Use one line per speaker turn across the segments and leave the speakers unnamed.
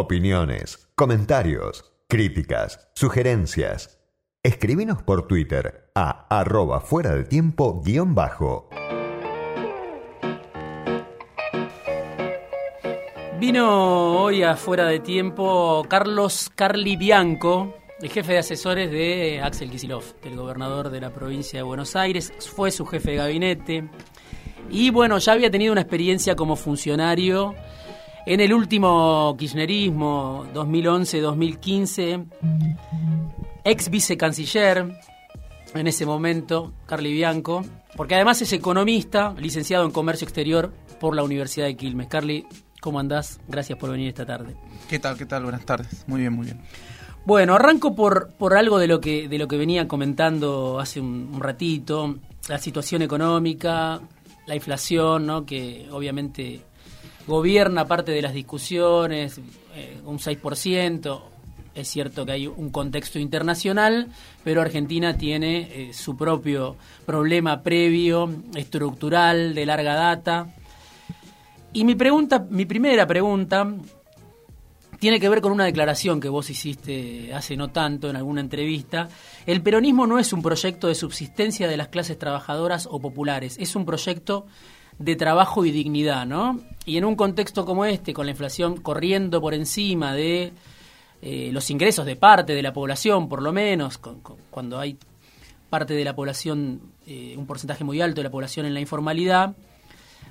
Opiniones, comentarios, críticas, sugerencias. Escribinos por Twitter a arroba fuera de tiempo guion bajo.
Vino hoy afuera de tiempo Carlos Carli Bianco, el jefe de asesores de Axel Kisilov, del gobernador de la provincia de Buenos Aires. Fue su jefe de gabinete. Y bueno, ya había tenido una experiencia como funcionario en el último kirchnerismo, 2011-2015. Ex vicecanciller, en ese momento, Carli Bianco, porque además es economista, licenciado en comercio exterior por la Universidad de Quilmes. Carli, ¿cómo andás? Gracias por venir esta tarde.
¿Qué tal? ¿Qué tal? Buenas tardes. Muy bien, muy bien.
Bueno, arranco por, por algo de lo que de lo que venía comentando hace un, un ratito, la situación económica, la inflación, ¿no? que obviamente gobierna parte de las discusiones, eh, un 6%. Es cierto que hay un contexto internacional, pero Argentina tiene eh, su propio problema previo, estructural, de larga data. Y mi pregunta, mi primera pregunta, tiene que ver con una declaración que vos hiciste hace no tanto en alguna entrevista. El peronismo no es un proyecto de subsistencia de las clases trabajadoras o populares, es un proyecto de trabajo y dignidad, ¿no? Y en un contexto como este, con la inflación corriendo por encima de eh, los ingresos de parte de la población, por lo menos, cuando hay parte de la población, eh, un porcentaje muy alto de la población en la informalidad,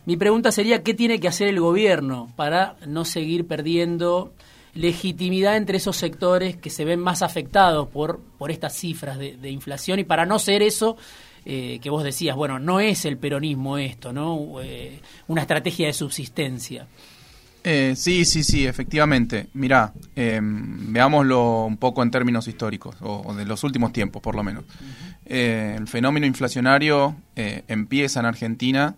mi pregunta sería, ¿qué tiene que hacer el gobierno para no seguir perdiendo legitimidad entre esos sectores que se ven más afectados por, por estas cifras de, de inflación y para no ser eso eh, que vos decías, bueno, no es el peronismo esto, ¿no? Eh, una estrategia de subsistencia.
Eh, sí, sí, sí, efectivamente. Mirá, veámoslo un poco en términos históricos, o, de los últimos tiempos por lo menos. el fenómeno inflacionario empieza en Argentina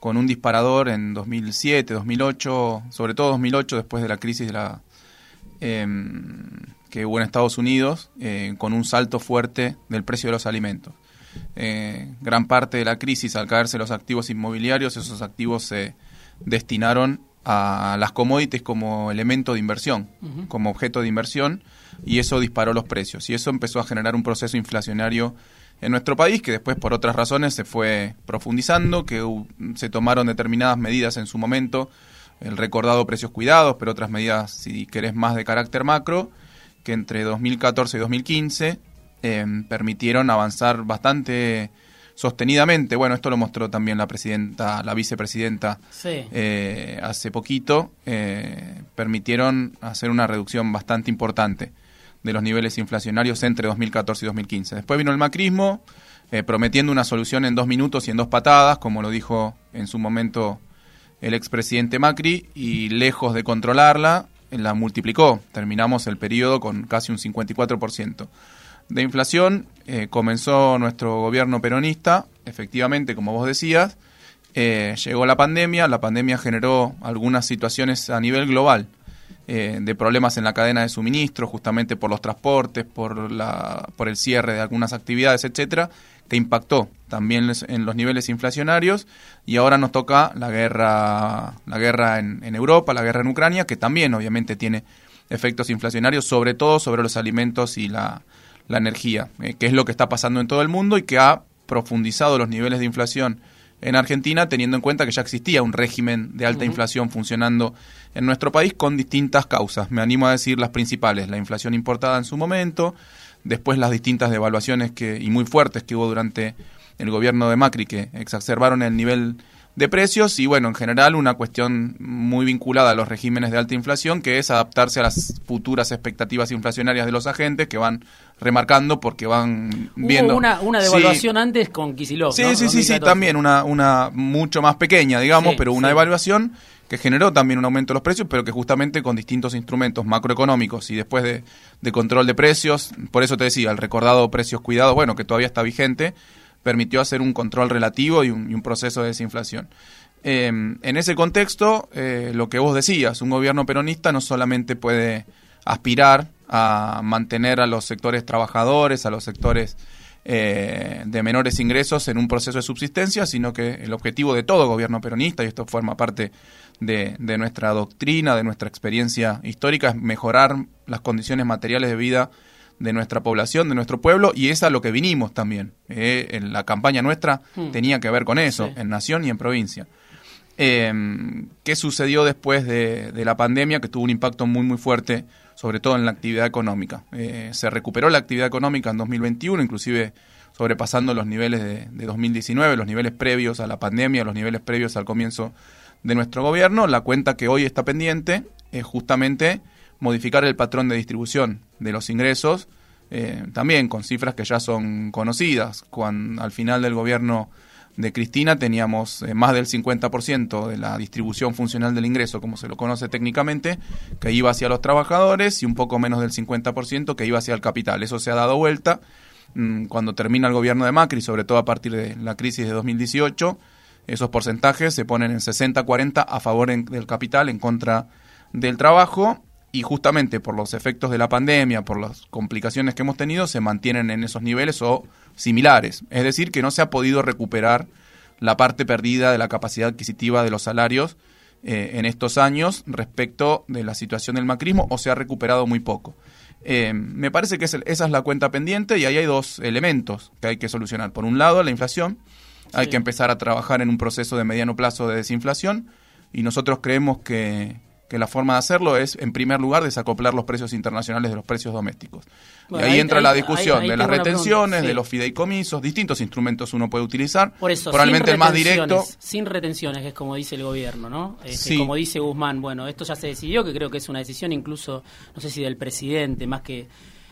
con un disparador en 2007, 2008, sobre todo 2008, después de la crisis de la, que hubo en Estados Unidos, con un salto fuerte del precio de los alimentos. Eh, gran parte de la crisis, al caerse los activos inmobiliarios, esos activos se destinaron a las commodities como elemento de inversión, como objeto de inversión, y eso disparó los precios. Y eso empezó a generar un proceso inflacionario en nuestro país, que después por otras razones se fue profundizando, que se tomaron determinadas medidas en su momento, el recordado precios cuidados, pero otras medidas, si querés, más de carácter macro, que entre 2014 y 2015 Em, permitieron avanzar bastante sostenidamente. Bueno, esto lo mostró también la presidenta, la vicepresidenta eh, hace poquito. Eh, permitieron hacer una reducción bastante importante de los niveles inflacionarios entre 2014 y 2015. Después vino el macrismo, eh, prometiendo una solución en dos minutos y en dos patadas, como lo dijo en su momento el expresidente Macri, y lejos de controlarla, la multiplicó. Terminamos el periodo con casi un 54% de inflación eh, comenzó nuestro gobierno peronista, efectivamente, como vos decías, eh, llegó la pandemia, la pandemia generó algunas situaciones a nivel global eh, de problemas en la cadena de suministro, justamente por los transportes, por, la, por el cierre de algunas actividades, etcétera, que impactó también en los niveles inflacionarios. Y ahora nos toca la guerra, la guerra en, en Europa, la guerra en Ucrania, que también obviamente tiene efectos inflacionarios, sobre todo sobre los alimentos y la, la energía, eh, que es lo que está pasando en todo el mundo y que ha profundizado los niveles de inflación en Argentina, teniendo en cuenta que ya existía un régimen de alta inflación funcionando en nuestro país con distintas causas. Me animo a decir las principales, la inflación importada en su momento, después las distintas devaluaciones que, y muy fuertes que hubo durante el gobierno de Macri que exacerbaron el nivel de precios y bueno, en general una cuestión muy vinculada a los regímenes de alta inflación que es adaptarse a las futuras expectativas inflacionarias de los agentes que van remarcando porque van viendo...
una, una devaluación antes con Kicillof,
Sí, sí, sí, sí, también una, una mucho más pequeña, digamos, pero una devaluación que generó también un aumento de los precios, pero que justamente con distintos instrumentos macroeconómicos y después de, de control de precios, por eso te decía, el recordado precios cuidados, bueno, que todavía está vigente, permitió hacer un control relativo y un, proceso de desinflación. Em, en ese contexto, eh, lo que vos decías, un gobierno peronista no solamente puede aspirar a mantener a los sectores trabajadores, a los sectores eh, de menores ingresos en un proceso de subsistencia, sino que el objetivo de todo gobierno peronista, y esto forma parte de nuestra doctrina, de nuestra experiencia histórica, es mejorar las condiciones materiales de vida de nuestra población, de nuestro pueblo, y es a lo que vinimos también. Eh, en la campaña nuestra
Hmm.
tenía que ver con eso,
Sí.
en nación y en provincia. Eh, ¿Qué sucedió después de, de la pandemia? Que tuvo un impacto muy, muy fuerte, sobre todo en la actividad económica. Eh, se recuperó la actividad económica en 2021, inclusive sobrepasando los niveles de, de 2019, los niveles previos a la pandemia, los niveles previos al comienzo de nuestro gobierno. La cuenta que hoy está pendiente es justamente modificar el patrón de distribución de los ingresos, eh, también con cifras que ya son conocidas. Cuando al final del gobierno de Cristina teníamos eh, más del 50% de la distribución funcional del ingreso, como se lo conoce técnicamente, que iba hacia los trabajadores y un poco menos del 50% que iba hacia el capital. Eso se ha dado vuelta mm, cuando termina el gobierno de Macri, sobre todo a partir de la crisis de 2018. Esos porcentajes se ponen en 60-40 a favor del capital, en contra del trabajo y justamente por los efectos de la pandemia, por las complicaciones que hemos tenido, se mantienen en esos niveles o similares. Es decir, que no se ha podido recuperar la parte perdida de la capacidad adquisitiva de los salarios eh, en estos años respecto de la situación del macrismo o se ha recuperado muy poco. Eh, me parece que esa es la cuenta pendiente y ahí hay dos elementos que hay que solucionar. Por un lado, la inflación. Hay que empezar a trabajar en un proceso de mediano plazo de desinflación y nosotros creemos que, que la forma de hacerlo es, en primer lugar, desacoplar los precios internacionales de los precios domésticos.
Bueno,
y ahí,
ahí-
entra
ahí-
la discusión
ahí
de las retenciones,
sí.
de los fideicomisos, distintos instrumentos uno puede utilizar.
Por eso,
Probablemente el más directo.
Sin retenciones, que es como dice el gobierno, ¿no? Este,
Sí.
Como dice Guzmán, bueno, esto ya se decidió, que creo que es una decisión incluso, no sé si del presidente, más que,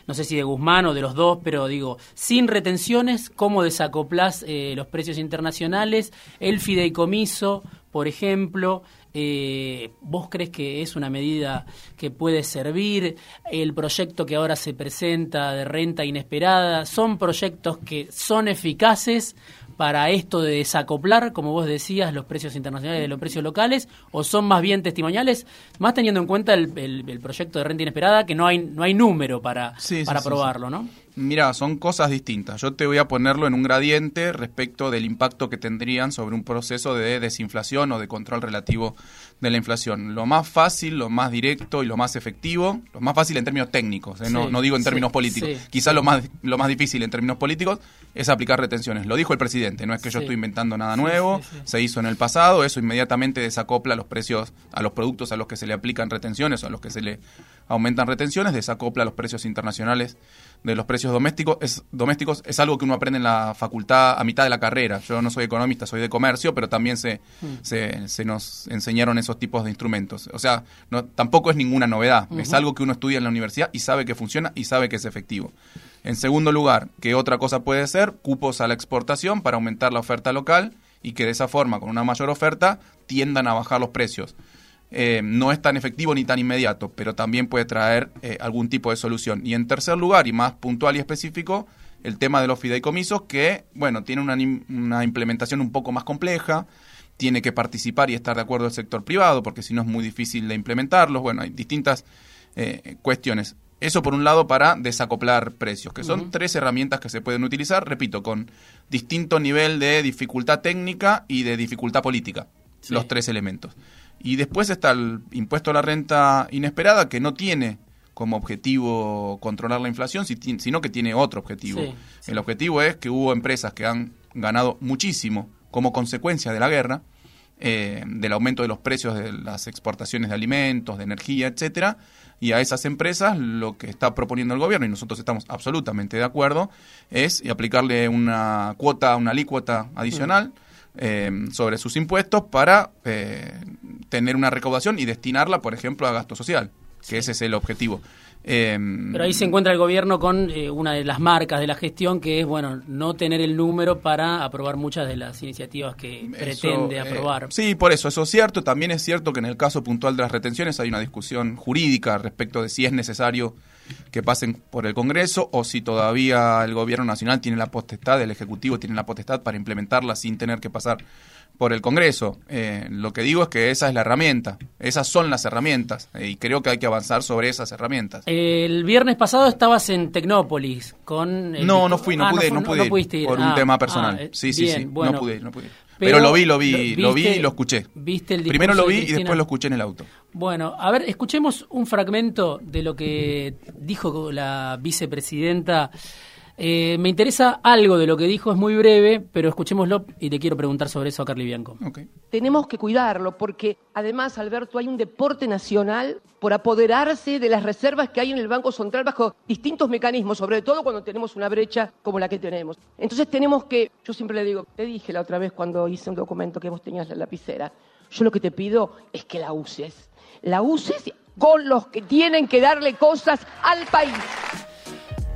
no sé si de Guzmán o de los dos, pero digo, sin retenciones, ¿cómo desacoplás eh, los precios internacionales? El fideicomiso, por ejemplo, eh, ¿vos crees que es una medida que puede servir? El proyecto que ahora se presenta de renta inesperada, ¿son proyectos que son eficaces para esto de desacoplar, como vos decías, los precios internacionales de los precios locales, o son más bien testimoniales, más teniendo en cuenta el, el- el proyecto de renta inesperada, que no hay, no hay número para,
Sí, sí,
para
sí,
probarlo, ¿no?
Mira, son cosas distintas. Yo te voy a ponerlo en un gradiente respecto del impacto que tendrían sobre un proceso de desinflación o de control relativo de la inflación. Lo más fácil, lo más directo y lo más efectivo, lo más fácil en términos técnicos, ¿eh? no,
Sí,
no digo en
sí,
términos políticos.
sí,
Quizás lo más lo más difícil en términos políticos es aplicar retenciones. Lo dijo el presidente, no es que yo estoy inventando nada nuevo, se hizo en el pasado, eso inmediatamente desacopla los precios a los productos a los que se le aplican retenciones o a los que se le aumentan retenciones, desacopla los precios internacionales de los precios domésticos. Es, domésticos es algo que uno aprende en la facultad a mitad de la carrera. Yo no soy economista, soy de comercio, pero también se, se, se nos enseñaron esos tipos de instrumentos. O sea, no, tampoco es ninguna novedad. Es algo que uno estudia en la universidad y sabe que funciona y sabe que es efectivo. En segundo lugar, ¿qué otra cosa puede ser? Cupos a la exportación para aumentar la oferta local y que de esa forma, con una mayor oferta, tiendan a bajar los precios. Eh, no es tan efectivo ni tan inmediato, pero también puede traer eh, algún tipo de solución. Y en tercer lugar, y más puntual y específico, el tema de los fideicomisos, que, bueno, tiene una, implementación un poco más compleja, tiene que participar y estar de acuerdo el sector privado, porque si no es muy difícil de implementarlos. Bueno, hay distintas eh, cuestiones. Eso por un lado para desacoplar precios, que son tres herramientas que se pueden utilizar, repito, con distinto nivel de dificultad técnica y de dificultad política,
Sí.
los tres elementos. Y después está el impuesto a la renta inesperada, que no tiene como objetivo controlar la inflación, sino que tiene otro objetivo.
Sí, sí.
El objetivo es que hubo empresas que han ganado muchísimo como consecuencia de la guerra, eh, del aumento de los precios de las exportaciones de alimentos, de energía, etcétera, y a esas empresas lo que está proponiendo el gobierno, y nosotros estamos absolutamente de acuerdo, es aplicarle una cuota, una alícuota adicional eh, sobre sus impuestos para eh, tener una recaudación y destinarla, por ejemplo, a gasto social, que ese es el objetivo. Eh,
Pero ahí se encuentra el gobierno con eh, una de las marcas de la gestión, que es, bueno, no tener el número para aprobar muchas de las iniciativas que
Eso,
pretende
eh,
aprobar.
sí, por eso, eso es cierto. También es cierto que en el caso puntual de las retenciones hay una discusión jurídica respecto de si es necesario que pasen por el Congreso o si todavía el Gobierno Nacional tiene la potestad, el Ejecutivo tiene la potestad para implementarla sin tener que pasar por el Congreso. Eh, lo que digo es que esa es la herramienta, esas son las herramientas eh, y creo que hay que avanzar sobre esas herramientas.
El viernes pasado estabas en Tecnópolis con...
no, no fui, no pude, no, pude ir, por un ah, tema personal. Ah, sí, sí, sí, no pude, no pude. Pero, lo vi, lo vi, lo, vi y lo escuché.
¿viste el
Primero lo vi y después lo escuché en el auto.
Bueno, a ver, escuchemos un fragmento de lo que dijo la vicepresidenta eh, me interesa algo de lo que dijo, es muy breve, pero escuchémoslo y te quiero preguntar sobre eso a Carly Bianco.
Tenemos que cuidarlo porque además, Alberto, hay un deporte nacional por apoderarse de las reservas que hay en el Banco Central bajo distintos mecanismos, sobre todo cuando tenemos una brecha como la que tenemos. Entonces tenemos que, yo siempre le digo, te dije la otra vez cuando hice un documento que vos tenías la lapicera, yo lo que te pido es que la uses. La uses con los que tienen que darle cosas al país.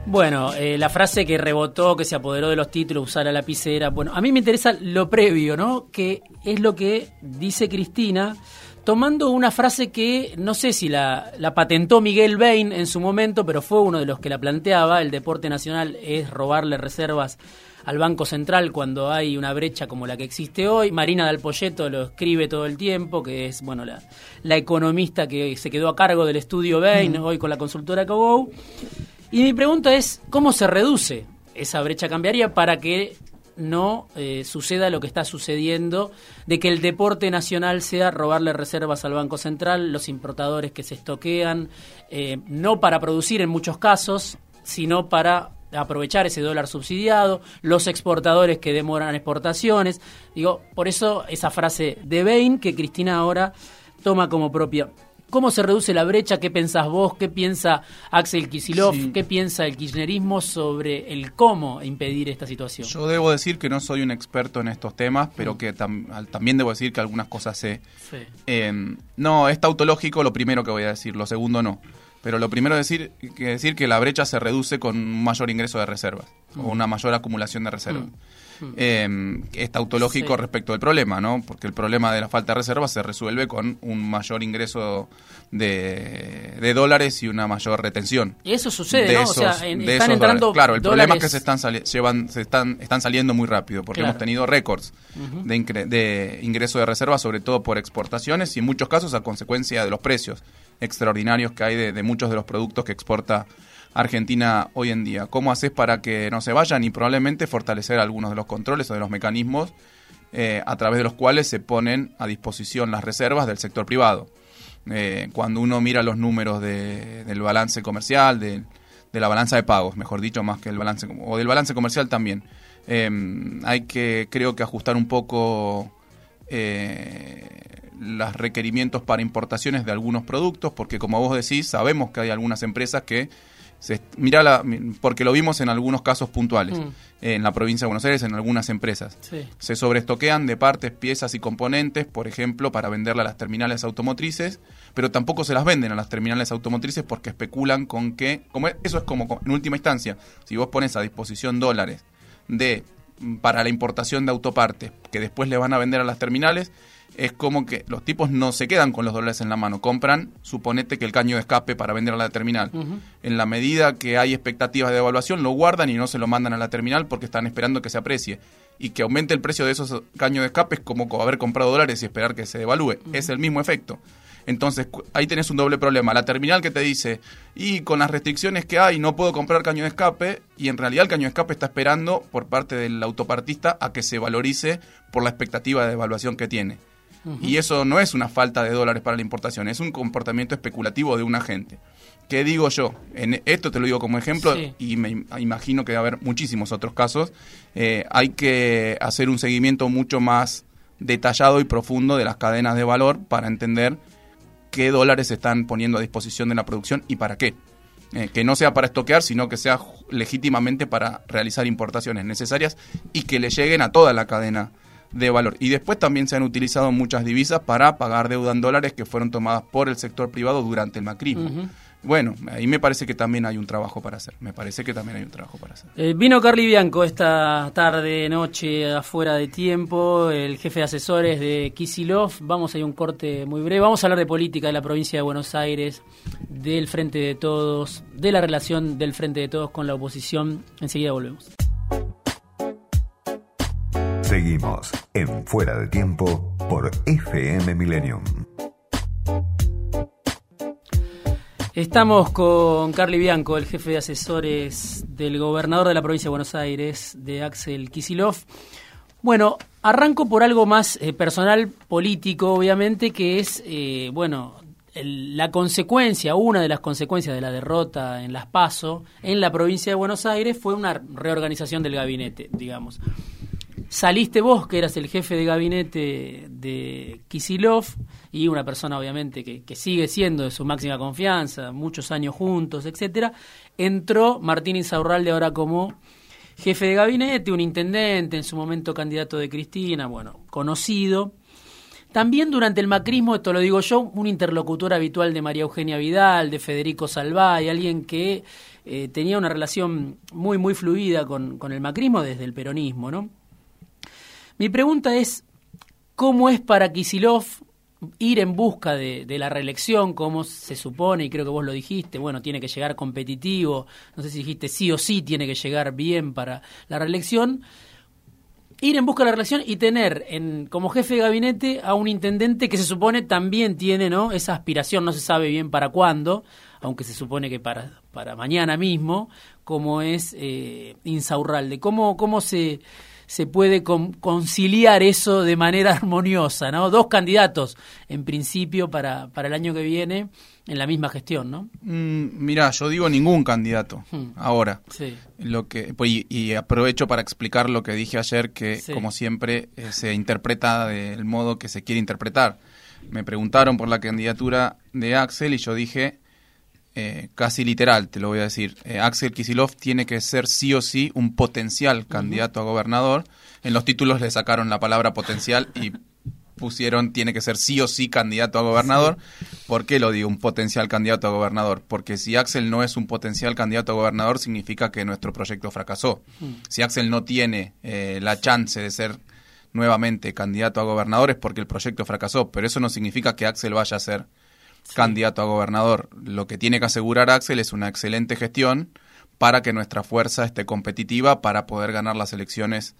Bueno, eh, la frase que rebotó, que se apoderó de los títulos, usar la lapicera. Bueno, a mí me interesa lo previo, ¿no? Que es lo que dice Cristina, tomando una frase que no sé si la, la patentó Miguel Bain en su momento, pero fue uno de los que la planteaba. El deporte nacional es robarle reservas al Banco Central cuando hay una brecha como la que existe hoy. Marina Del Poyeto lo escribe todo el tiempo, que es bueno la, la economista que se quedó a cargo del estudio Bain, hoy con la consultora Cogou. Y mi pregunta es, ¿cómo se reduce esa brecha cambiaria para que no eh, suceda lo que está sucediendo, de que el deporte nacional sea robarle reservas al Banco Central, los importadores que se estoquean, eh, no para producir en muchos casos, sino para aprovechar ese dólar subsidiado, los exportadores que demoran exportaciones. Digo, por eso esa frase de Bain que Cristina ahora toma como propia. ¿Cómo se reduce la brecha? ¿Qué pensás vos? ¿Qué piensa Axel Kisilov? ¿Qué piensa el kirchnerismo sobre el cómo impedir esta situación?
Yo debo decir que no soy un experto en estos temas, pero mm. que también debo decir que algunas cosas sé. Em, no, es tautológico lo primero que voy a decir, lo segundo no. Pero lo primero decir que decir que la brecha se reduce con un mayor ingreso de reservas o mm. una mayor acumulación de reservas. Mm. Eh, es tautológico respecto del problema, ¿no? Porque el problema de la falta de reservas se resuelve con un mayor ingreso de, dólares y una mayor retención.
Y eso sucede, ¿no? o sea, están entrando
Claro, el problema es que se están llevan se están están saliendo muy rápido porque hemos tenido récords de, de ingreso de reservas, sobre todo por exportaciones y en muchos casos a consecuencia de los precios extraordinarios que hay de muchos de los productos que exporta Argentina hoy en día. ¿Cómo haces para que no se vayan y probablemente fortalecer algunos de los controles o de los mecanismos eh, a través de los cuales se ponen a disposición las reservas del sector privado? Eh, cuando uno mira los números del balance comercial, de, la balanza de pagos, mejor dicho, más que el balance, o del balance comercial también, eh, hay que, creo que ajustar un poco los requerimientos para importaciones de algunos productos, porque como vos decís, sabemos que hay algunas empresas que se, la, porque lo vimos en algunos casos puntuales, mm. en la provincia de Buenos Aires, en algunas empresas. Se sobreestoquean de partes, piezas y componentes, por ejemplo, para venderla a las terminales automotrices, pero tampoco se las venden a las terminales automotrices porque especulan con que, como eso es como en última instancia, si vos pones a disposición dólares de para la importación de autopartes que después le van a vender a las terminales, es como que los tipos no se quedan con los dólares en la mano, compran, suponete que el caño de escape para vender a la terminal. En la medida que hay expectativas de devaluación, lo guardan y no se lo mandan a la terminal porque están esperando que se aprecie. Y que aumente el precio de esos caños de escape es como haber comprado dólares y esperar que se devalúe. Es el mismo efecto. Entonces ahí tenés un doble problema. La terminal que te dice, y con las restricciones que hay no puedo comprar caño de escape, y en realidad el caño de escape está esperando por parte del autopartista a que se valorice por la expectativa de devaluación que tiene. Y eso no es una falta de dólares para la importación, es un comportamiento especulativo de un agente. ¿Qué digo yo? En esto te lo digo como ejemplo y me imagino que va a haber muchísimos otros casos. Eh, hay que hacer un seguimiento mucho más detallado y profundo de las cadenas de valor para entender qué dólares se están poniendo a disposición de la producción y para qué. Eh, que no sea para estoquear, sino que sea legítimamente para realizar importaciones necesarias y que le lleguen a toda la cadena de valor. Y después también se han utilizado muchas divisas para pagar deuda en dólares que fueron tomadas por el sector privado durante el macrismo. bueno, ahí me parece que también hay un trabajo para hacer. Me parece que también hay un trabajo para hacer.
Eh, vino Carly Bianco esta tarde, noche, afuera de tiempo, el jefe de asesores de Kisilov. Vamos a ir un corte muy breve. Vamos a hablar de política de la provincia de Buenos Aires, del Frente de Todos, de la relación del Frente de Todos con la oposición. Enseguida volvemos.
Seguimos en Fuera de Tiempo por FM Millennium.
Estamos con Carly Bianco, el jefe de asesores del gobernador de la provincia de Buenos Aires, de Axel Kisilov. Bueno, arranco por algo más eh, personal, político, obviamente, que es, eh, bueno, la consecuencia, una de las consecuencias de la derrota en Las Paso en la provincia de Buenos Aires fue una reorganización del gabinete, digamos. Saliste vos, que eras el jefe de gabinete de Kisilov, y una persona obviamente que, sigue siendo de su máxima confianza, muchos años juntos, etcétera, entró Martín Insaurralde ahora como jefe de gabinete, un intendente, en su momento candidato de Cristina, bueno, conocido. También durante el macrismo, esto lo digo yo, un interlocutor habitual de María Eugenia Vidal, de Federico Salvay, alguien que eh, tenía una relación muy, muy fluida con, con el macrismo desde el peronismo, ¿no? Mi pregunta es, ¿cómo es para Kisilov ir en busca de, la reelección, como se supone, y creo que vos lo dijiste, bueno, tiene que llegar competitivo, no sé si dijiste sí o sí tiene que llegar bien para la reelección, ir en busca de la reelección y tener en, como jefe de gabinete a un intendente que se supone también tiene esa aspiración, no se sabe bien para cuándo, aunque se supone que para, para mañana mismo, como es eh, Insaurralde. ¿Cómo, cómo se se puede conciliar eso de manera armoniosa, ¿no? Dos candidatos, en principio, para, para el año que viene en la misma gestión, ¿no?
Mm, mira, yo digo ningún candidato hmm. ahora.
Sí.
Lo que pues, y, aprovecho para explicar lo que dije ayer, que como siempre eh, se interpreta del modo que se quiere interpretar. Me preguntaron por la candidatura de Axel y yo dije eh, casi literal, te lo voy a decir. Eh, Axel Kisilov tiene que ser sí o sí un potencial candidato a gobernador. En los títulos le sacaron la palabra potencial y pusieron tiene que ser sí o sí candidato a gobernador. ¿Por qué lo digo un potencial candidato a gobernador? Porque si Axel no es un potencial candidato a gobernador significa que nuestro proyecto fracasó. Si Axel no tiene eh, la chance de ser nuevamente candidato a gobernador es porque el proyecto fracasó, pero eso no significa que Axel vaya a ser candidato a gobernador. Lo que tiene que asegurar Axel es una excelente gestión para que nuestra fuerza esté competitiva para poder ganar las elecciones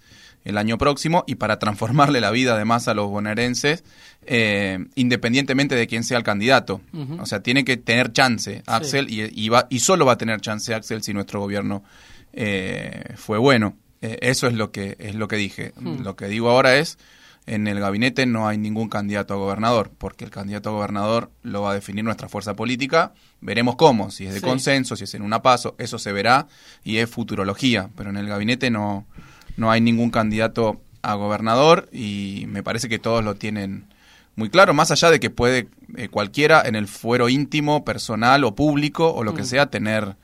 el año próximo y para transformarle la vida además a los bonaerenses eh, independientemente de quién sea el candidato. O sea, tiene que tener chance Axel y, va, y solo va a tener chance Axel si nuestro gobierno eh, fue bueno. Eh, eso es lo que es lo que dije. Hmm. Lo que digo ahora es en el gabinete no hay ningún candidato a gobernador, porque el candidato a gobernador lo va a definir nuestra fuerza política. Veremos cómo, si es de consenso, si es en una paso, eso se verá y es futurología, pero en el gabinete no, no hay ningún candidato a gobernador y me parece que todos lo tienen muy claro, más allá de que puede eh, cualquiera en el fuero íntimo, personal o público o lo que mm. sea tener...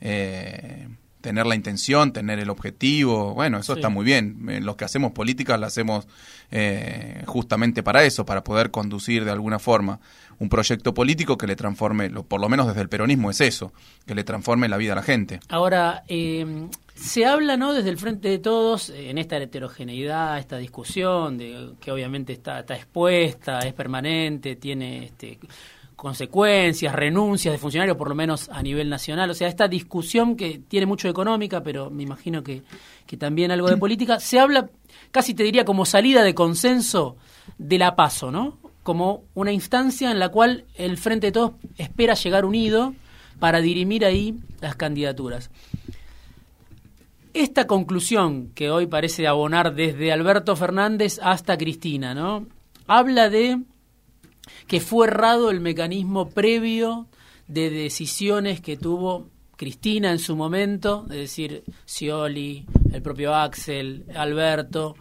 Eh, tener la intención, tener el objetivo, bueno, eso está muy bien. Eh, los que hacemos política la hacemos eh, justamente para eso, para poder conducir de alguna forma un proyecto político que le transforme, lo, por lo menos desde el peronismo es eso, que le transforme la vida a la gente.
Ahora, eh, se habla, ¿no? Desde el frente de todos, en esta heterogeneidad, esta discusión, de, que obviamente está, está expuesta, es permanente, tiene este consecuencias, renuncias de funcionarios, por lo menos a nivel nacional. O sea, esta discusión que tiene mucho de económica, pero me imagino que, que también algo de política, se habla, casi te diría, como salida de consenso de la paso, ¿no? Como una instancia en la cual el Frente de Todos espera llegar unido para dirimir ahí las candidaturas. Esta conclusión que hoy parece abonar desde Alberto Fernández hasta Cristina, ¿no? Habla de que fue errado el mecanismo previo de decisiones que tuvo Cristina en su momento, es decir, Scioli, el propio Axel, Alberto,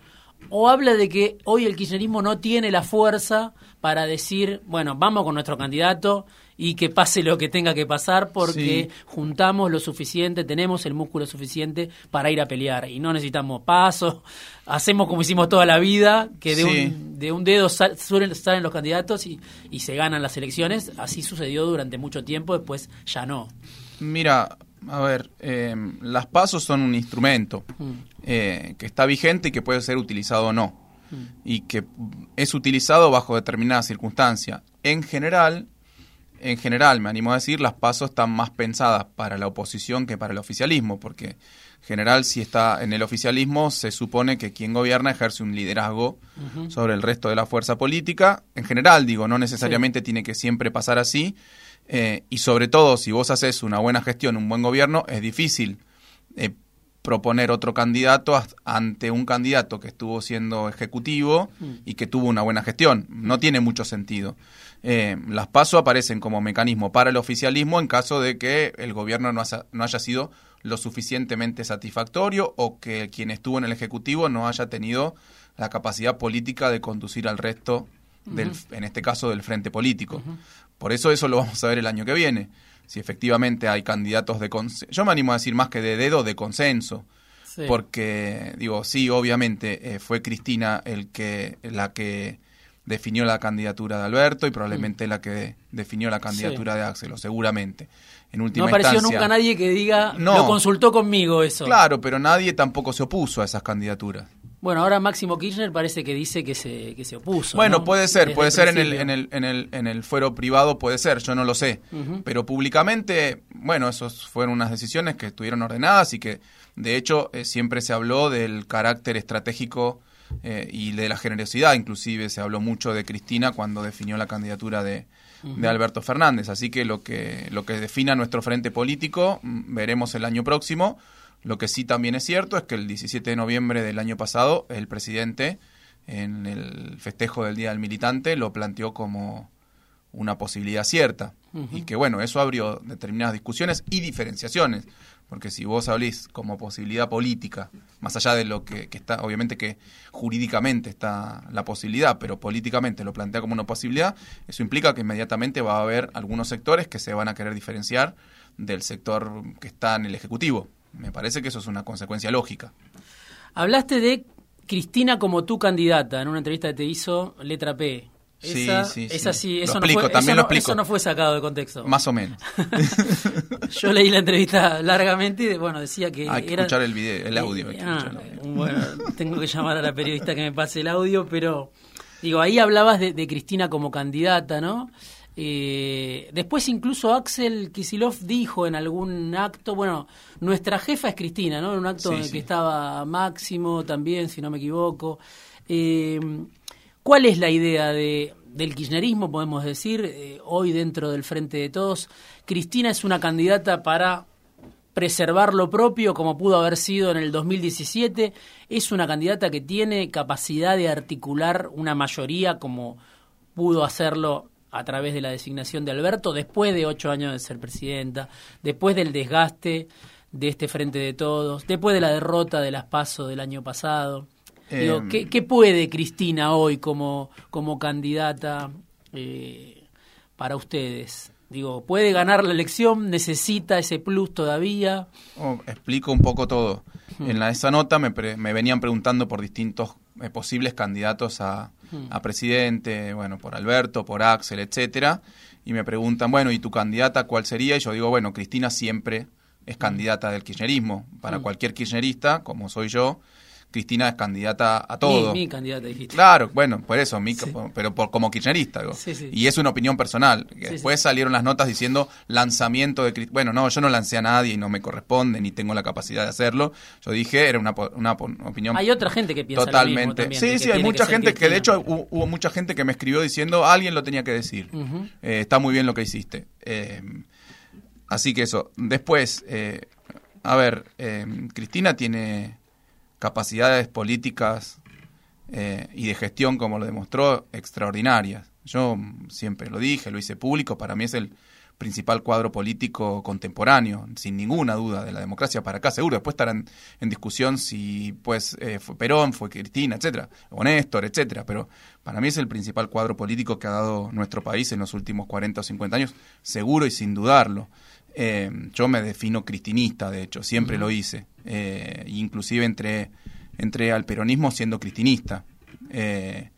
o habla de que hoy el kirchnerismo no tiene la fuerza para decir, bueno, vamos con nuestro candidato y que pase lo que tenga que pasar porque juntamos lo suficiente, tenemos el músculo suficiente para ir a pelear y no necesitamos pasos, hacemos como hicimos toda la vida, que de, un, de un dedo suelen salen los candidatos y, y se ganan las elecciones, así sucedió durante mucho tiempo, después ya no.
Mira, a ver, eh, las pasos son un instrumento mm. eh, que está vigente y que puede ser utilizado o no. Mm. Y que es utilizado bajo determinadas circunstancias. En general, en general, me animo a decir, las pasos están más pensadas para la oposición que para el oficialismo, porque en general, si está en el oficialismo, se supone que quien gobierna ejerce un liderazgo sobre el resto de la fuerza política. En general, digo, no necesariamente tiene que siempre pasar así. Eh, y sobre todo, si vos haces una buena gestión, un buen gobierno, es difícil eh, proponer otro candidato ante un candidato que estuvo siendo ejecutivo mm. y que tuvo una buena gestión. No tiene mucho sentido. Eh, las PASO aparecen como mecanismo para el oficialismo en caso de que el gobierno no, no haya sido lo suficientemente satisfactorio o que quien estuvo en el Ejecutivo no haya tenido la capacidad política de conducir al resto, del, en este caso, del frente político. Por eso eso lo vamos a ver el año que viene. Si efectivamente hay candidatos de consenso. Yo me animo a decir más que de dedo, de consenso. Porque, digo, sí, obviamente eh, fue Cristina el que, la que definió la candidatura de Alberto y probablemente mm. la que definió la candidatura de Axel, seguramente. En última
no apareció nunca nadie que diga, no, lo consultó conmigo eso.
Claro, pero nadie tampoco se opuso a esas candidaturas.
Bueno, ahora Máximo Kirchner parece que dice que se, que se opuso.
Bueno, puede ser, puede ser en el, en, el, en, el, en el fuero privado, puede ser, yo no lo sé. Pero públicamente, bueno, esas fueron unas decisiones que estuvieron ordenadas y que, de hecho, eh, siempre se habló del carácter estratégico eh, y de la generosidad, inclusive se habló mucho de Cristina cuando definió la candidatura de, de Alberto Fernández. Así que lo que, lo que defina nuestro frente político mm, veremos el año próximo. Lo que sí también es cierto es que el 17 de noviembre del año pasado el presidente en el festejo del Día del Militante lo planteó como una posibilidad cierta. Y que bueno, eso abrió determinadas discusiones y diferenciaciones, porque si vos hablís como posibilidad política, más allá de lo que, está, obviamente que jurídicamente está la posibilidad, pero políticamente lo plantea como una posibilidad, eso implica que inmediatamente va a haber algunos sectores que se van a querer diferenciar del sector que está en el Ejecutivo. Me parece que eso es una consecuencia lógica.
Hablaste de Cristina como tu candidata en una entrevista que te hizo Letra P. Esa, sí, sí, sí. eso, no fue, también eso, no, fue sacado de contexto.
Más o menos.
Yo leí la entrevista largamente y bueno, decía que...
Hay que escuchar el, video, el audio.
Ah, bueno, tengo que llamar a la periodista que me pase el audio, pero digo, ahí hablabas de, de Cristina como candidata, ¿no? Eh, después incluso Axel Kisilov dijo en algún acto, bueno, nuestra jefa es Cristina, ¿no? En un acto en el que estaba Máximo también, si no me equivoco. Eh, ¿Cuál es la idea de, del kirchnerismo, podemos decir, eh, hoy dentro del Frente de Todos? Cristina es una candidata para preservar lo propio como pudo haber sido en el 2017. Es una candidata que tiene capacidad de articular una mayoría como pudo hacerlo a través de la designación de Alberto, después de ocho años de ser presidenta, después del desgaste de este Frente de Todos, después de la derrota de las PASO del año pasado. Em. ¿qué, puede Cristina hoy como, como candidata eh, para ustedes? Digo, ¿puede ganar la elección? ¿Necesita ese plus todavía?
Oh, explico un poco todo. En la, esa nota me, me venían preguntando por distintos eh, posibles candidatos a, a, presidente, bueno, por Alberto, por Axel, etcétera, y me preguntan, bueno, ¿y tu candidata cuál sería? Y yo digo, bueno, Cristina siempre es candidata del kirchnerismo. Para cualquier kirchnerista, como soy yo, Cristina es candidata a todo.
Mi, candidata, dijiste.
Claro, bueno, por eso, mi, pero por, como kirchnerista. Y es una opinión personal. Después salieron las notas diciendo lanzamiento de Cristina. Bueno, no, yo no lancé a nadie y no me corresponde, ni tengo la capacidad de hacerlo. Yo dije, era una, una opinión.
Hay otra gente que piensa
totalmente.
Lo mismo
sí, sí, hay mucha gente que, de hecho, hubo, mucha gente que me escribió diciendo, alguien lo tenía que decir. Eh, está muy bien lo que hiciste. Eh, así que eso. Después, eh, a ver, Cristina tiene capacidades políticas eh, y de gestión, como lo demostró, extraordinarias. Yo siempre lo dije, lo hice público, para mí es el principal cuadro político contemporáneo, sin ninguna duda, de la democracia para acá, seguro. Después estarán en discusión si pues eh, fue Perón, fue Cristina, etcétera, o Néstor, etcétera. Pero para mí es el principal cuadro político que ha dado nuestro país en los últimos 40 o 50 años, seguro y sin dudarlo. Eh, yo me defino cristinista, de hecho, siempre lo hice. Eh, inclusive entré, entré al peronismo siendo cristinista. Eh,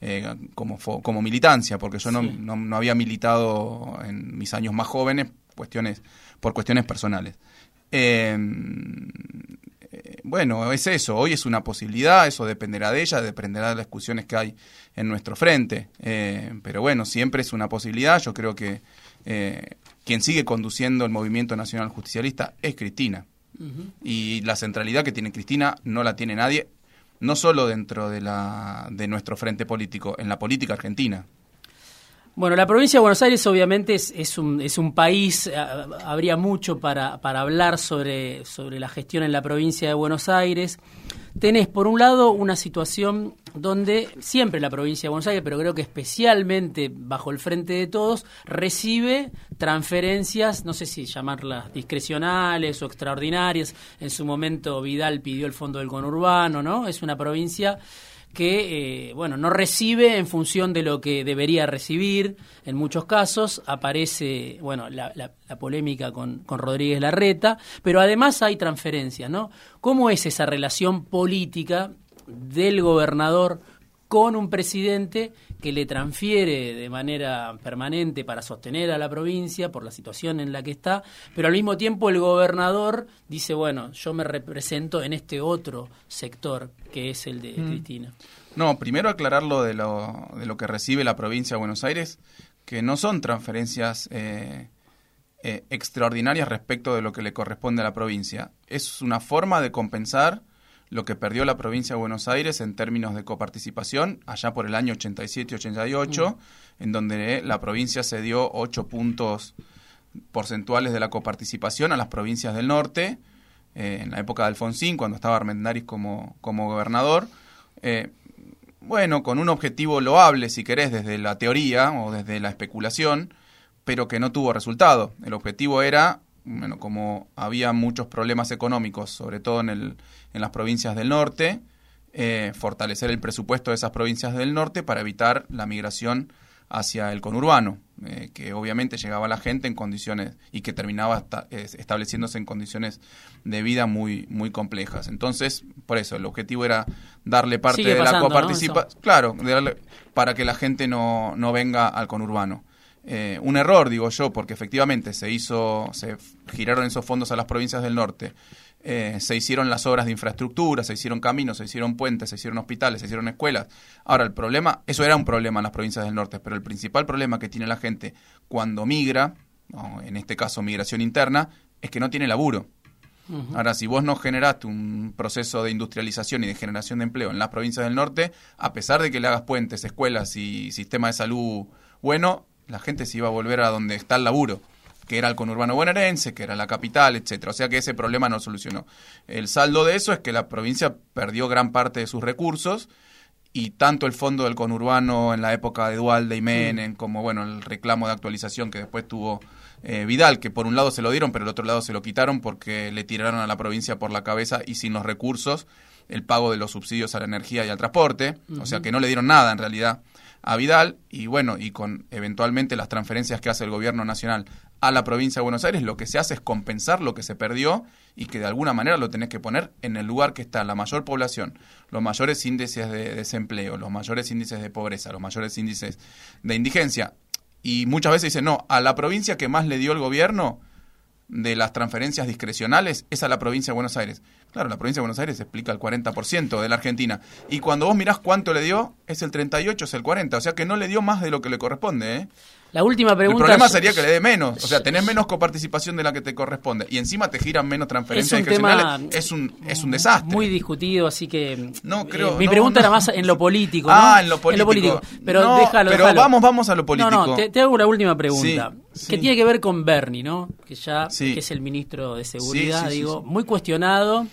eh, como, como militancia, porque yo no, no, había militado en mis años más jóvenes cuestiones, por cuestiones personales. Em, eh, bueno, es eso, hoy es una posibilidad, eso dependerá de ella, dependerá de las discusiones que hay en nuestro frente, eh, pero bueno, siempre es una posibilidad, yo creo que quien sigue conduciendo el movimiento nacional justicialista es Cristina. Y la centralidad que tiene Cristina no la tiene nadie, no solo dentro de, la, de nuestro frente político, en la política argentina.
Bueno, la provincia de Buenos Aires obviamente es, es, un, es un país, habría mucho para, para hablar sobre, sobre la gestión en la provincia de Buenos Aires tenés por un lado una situación donde siempre la provincia de Buenos Aires, pero creo que especialmente bajo el frente de todos, recibe transferencias, no sé si llamarlas discrecionales o extraordinarias. En su momento Vidal pidió el fondo del conurbano, ¿no? Es una provincia que eh, bueno no recibe en función de lo que debería recibir en muchos casos aparece bueno la, polémica con, con, Rodríguez Larreta pero además hay transferencias no cómo es esa relación política del gobernador con un presidente que le transfiere de manera permanente para sostener a la provincia por la situación en la que está, pero al mismo tiempo el gobernador dice, bueno, yo me represento en este otro sector que es el de mm. Cristina.
No, primero aclarar lo de lo, de lo que recibe la provincia de Buenos Aires, que no son transferencias eh, eh, extraordinarias respecto de lo que le corresponde a la provincia. Es una forma de compensar lo que perdió la provincia de Buenos Aires en términos de coparticipación allá por el año 87-88, mm. en donde la provincia se dio 8 puntos porcentuales de la coparticipación a las provincias del norte, eh, en la época de Alfonsín, cuando estaba Armendáriz como, como gobernador. Eh, bueno, con un objetivo loable, si querés, desde la teoría o desde la especulación, pero que no tuvo resultado. El objetivo era bueno, como había muchos problemas económicos, sobre todo en, el, en las provincias del norte, eh, fortalecer el presupuesto de esas provincias del norte para evitar la migración hacia el conurbano, eh, que obviamente llegaba la gente en condiciones y que terminaba estableciéndose en condiciones de vida muy muy complejas. Entonces, por eso el objetivo era darle parte de la coparticipación, claro, para que la gente no, no venga al conurbano. Eh, un error, digo yo, porque efectivamente se hizo, se giraron esos fondos a las provincias del norte, eh, se hicieron las obras de infraestructura, se hicieron caminos, se hicieron puentes, se hicieron hospitales, se hicieron escuelas. Ahora, el problema, eso era un problema en las provincias del norte, pero el principal problema que tiene la gente cuando migra, en este caso migración interna, es que no tiene laburo. Ahora, si vos no generaste un proceso de industrialización y de generación de empleo en las provincias del norte, a pesar de que le hagas puentes, escuelas y sistema de salud bueno, la gente se iba a volver a donde está el laburo, que era el conurbano bonaerense, que era la capital, etcétera. O sea que ese problema no solucionó. El saldo de eso es que la provincia perdió gran parte de sus recursos y tanto el fondo del conurbano en la época de Dualde y Menem, como bueno, el reclamo de actualización que después tuvo eh, Vidal, que por un lado se lo dieron, pero el otro lado se lo quitaron porque le tiraron a la provincia por la cabeza y sin los recursos el pago de los subsidios a la energía y al transporte, o sea que no le dieron nada en realidad a Vidal y bueno, y con eventualmente las transferencias que hace el gobierno nacional a la provincia de Buenos Aires, lo que se hace es compensar lo que se perdió y que de alguna manera lo tenés que poner en el lugar que está la mayor población, los mayores índices de desempleo, los mayores índices de pobreza, los mayores índices de indigencia. Y muchas veces dicen, no, a la provincia que más le dio el gobierno de las transferencias discrecionales es a la provincia de Buenos Aires. Claro, la provincia de Buenos Aires explica el 40% de la Argentina. Y cuando vos mirás cuánto le dio, es el 38, es el 40. O sea que no le dio más de lo que le corresponde. ¿eh?
La última pregunta.
El problema sería que le dé menos. O sea, tenés menos coparticipación de la que te corresponde. Y encima te giran menos transferencias
es un tema
es un, es un desastre.
Muy discutido, así que.
No, creo.
mi pregunta era más en lo político. ¿no?
Ah, en lo político.
Pero déjalo.
Pero vamos, vamos a lo político.
No, no, te, hago la última pregunta. Que tiene que ver con Bernie, ¿no? Que ya que es el ministro de Seguridad, digo, muy cuestionado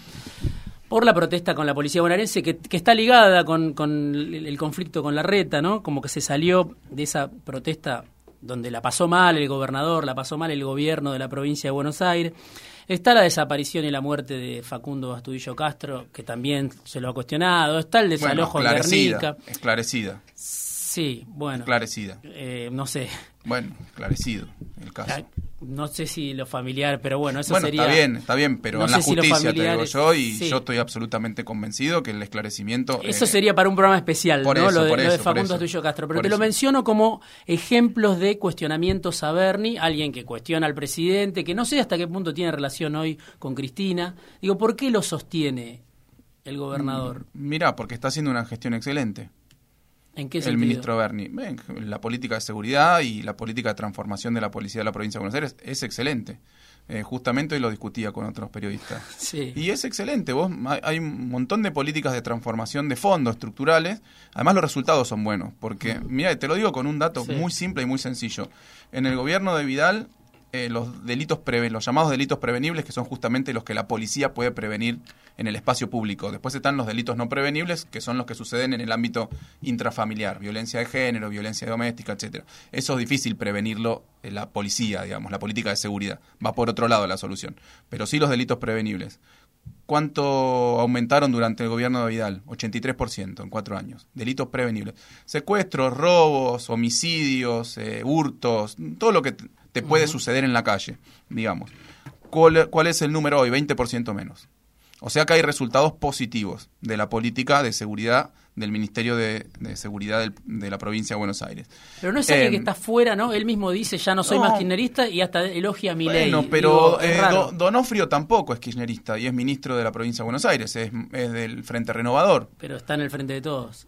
por la protesta con la policía bonaerense, que, está ligada con, el conflicto con la reta, ¿no? Como que se salió de esa protesta donde la pasó mal el gobernador, la pasó mal el gobierno de la provincia de Buenos Aires. Está la desaparición y la muerte de Facundo Astudillo Castro, que también se lo ha cuestionado. Está el desalojo
bueno,
de Guernica.
Esclarecida.
Sí, bueno.
Esclarecida.
Eh, no sé.
Bueno, esclarecido el caso.
No sé si lo familiar, pero bueno, eso
bueno,
sería...
está bien, está bien, pero
no
en la
sé si
justicia te digo yo y
sí.
yo estoy absolutamente convencido que el esclarecimiento...
Eso
eh,
sería para un programa especial,
por
¿no?
eso,
lo de,
por
lo de
eso,
Facundo
eso.
Astudillo Castro. Pero
Por
te lo
eso.
menciono como ejemplos de cuestionamientos a Bernie, alguien que cuestiona al presidente, que no sé hasta qué punto tiene relación hoy con Cristina. Digo, ¿por qué lo sostiene el gobernador?
Mirá, porque está haciendo una gestión excelente.
¿En qué
el ministro Berni. La política de seguridad y la política de transformación de la policía de la provincia de Buenos Aires es excelente. Eh, justamente hoy lo discutía con otros periodistas.
Sí.
Y es excelente. Vos, hay- hay un montón de políticas de transformación de fondos estructurales. Además, los resultados son buenos. Porque, mira, te lo digo con un dato
Sí.
muy simple y muy sencillo. En el gobierno de Vidal, eh, los delitos preve- los llamados delitos prevenibles, que son justamente los que la policía puede prevenir en el espacio público. Después están los delitos no prevenibles, que son los que suceden en el ámbito intrafamiliar, violencia de género, violencia doméstica, etcétera. Eso es difícil prevenirlo en la policía, digamos, la política de seguridad. Va por otro lado la solución. Pero sí los delitos prevenibles. ¿Cuánto aumentaron durante el gobierno de Vidal? 83% en cuatro años. Delitos prevenibles. Secuestros, robos, homicidios, eh, hurtos, todo lo que te puede suceder en la calle, digamos. ¿Cuál, cuál es el número hoy? 20% menos. O sea que hay resultados positivos de la política de seguridad del Ministerio de, de Seguridad del- de la provincia de Buenos Aires.
Pero no es alguien
Eh,
que está fuera, ¿no? Él mismo dice, ya no soy
no.
más kirchnerista y hasta elogia a mi ley.
Bueno, pero eh, Do- Donofrio tampoco es kirchnerista y es ministro de la provincia de Buenos Aires, es, es del Frente Renovador.
pero está en el frente de todos.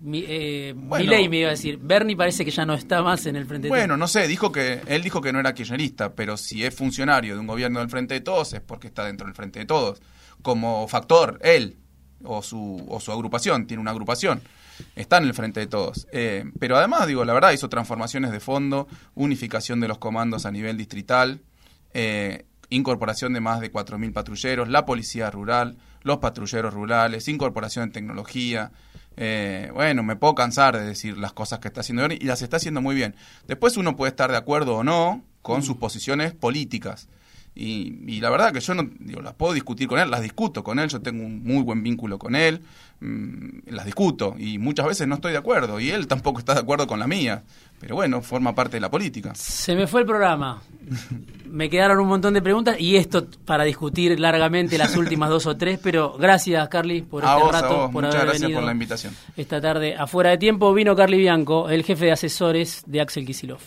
Mi, eh,
Bueno.
Me iba a decir, Bernie parece que ya no está más en el frente de
Bueno,
todos.
no sé, dijo que él dijo que no era kirchnerista, pero si es funcionario de un gobierno del Frente de Todos es porque está dentro del Frente de Todos. Como factor, él o su, o su agrupación, tiene una agrupación, está en el Frente de Todos. Eh, pero además, digo, la verdad, hizo transformaciones de fondo, unificación de los comandos a nivel distrital, eh, incorporación de más de 4.000 patrulleros, la policía rural, los patrulleros rurales, incorporación de tecnología. Eh, bueno, me puedo cansar de decir las cosas que está haciendo y las está haciendo muy bien. Después uno puede estar de acuerdo o no con sus posiciones políticas. Y, y la verdad que yo no digo, las puedo discutir con él, las discuto con él, yo tengo un muy buen vínculo con él, mm, las discuto y muchas veces no estoy de acuerdo y él tampoco está de acuerdo con la mía, pero bueno, forma parte de la política.
Se me fue el programa. Me quedaron un montón de preguntas y esto para discutir largamente las últimas dos o tres, pero gracias Carly por
A
este
vos, a
rato,
vos,
por
muchas
haber
gracias
venido
por la invitación.
esta tarde. Afuera de tiempo vino Carly Bianco, el jefe de asesores de Axel Kisilov.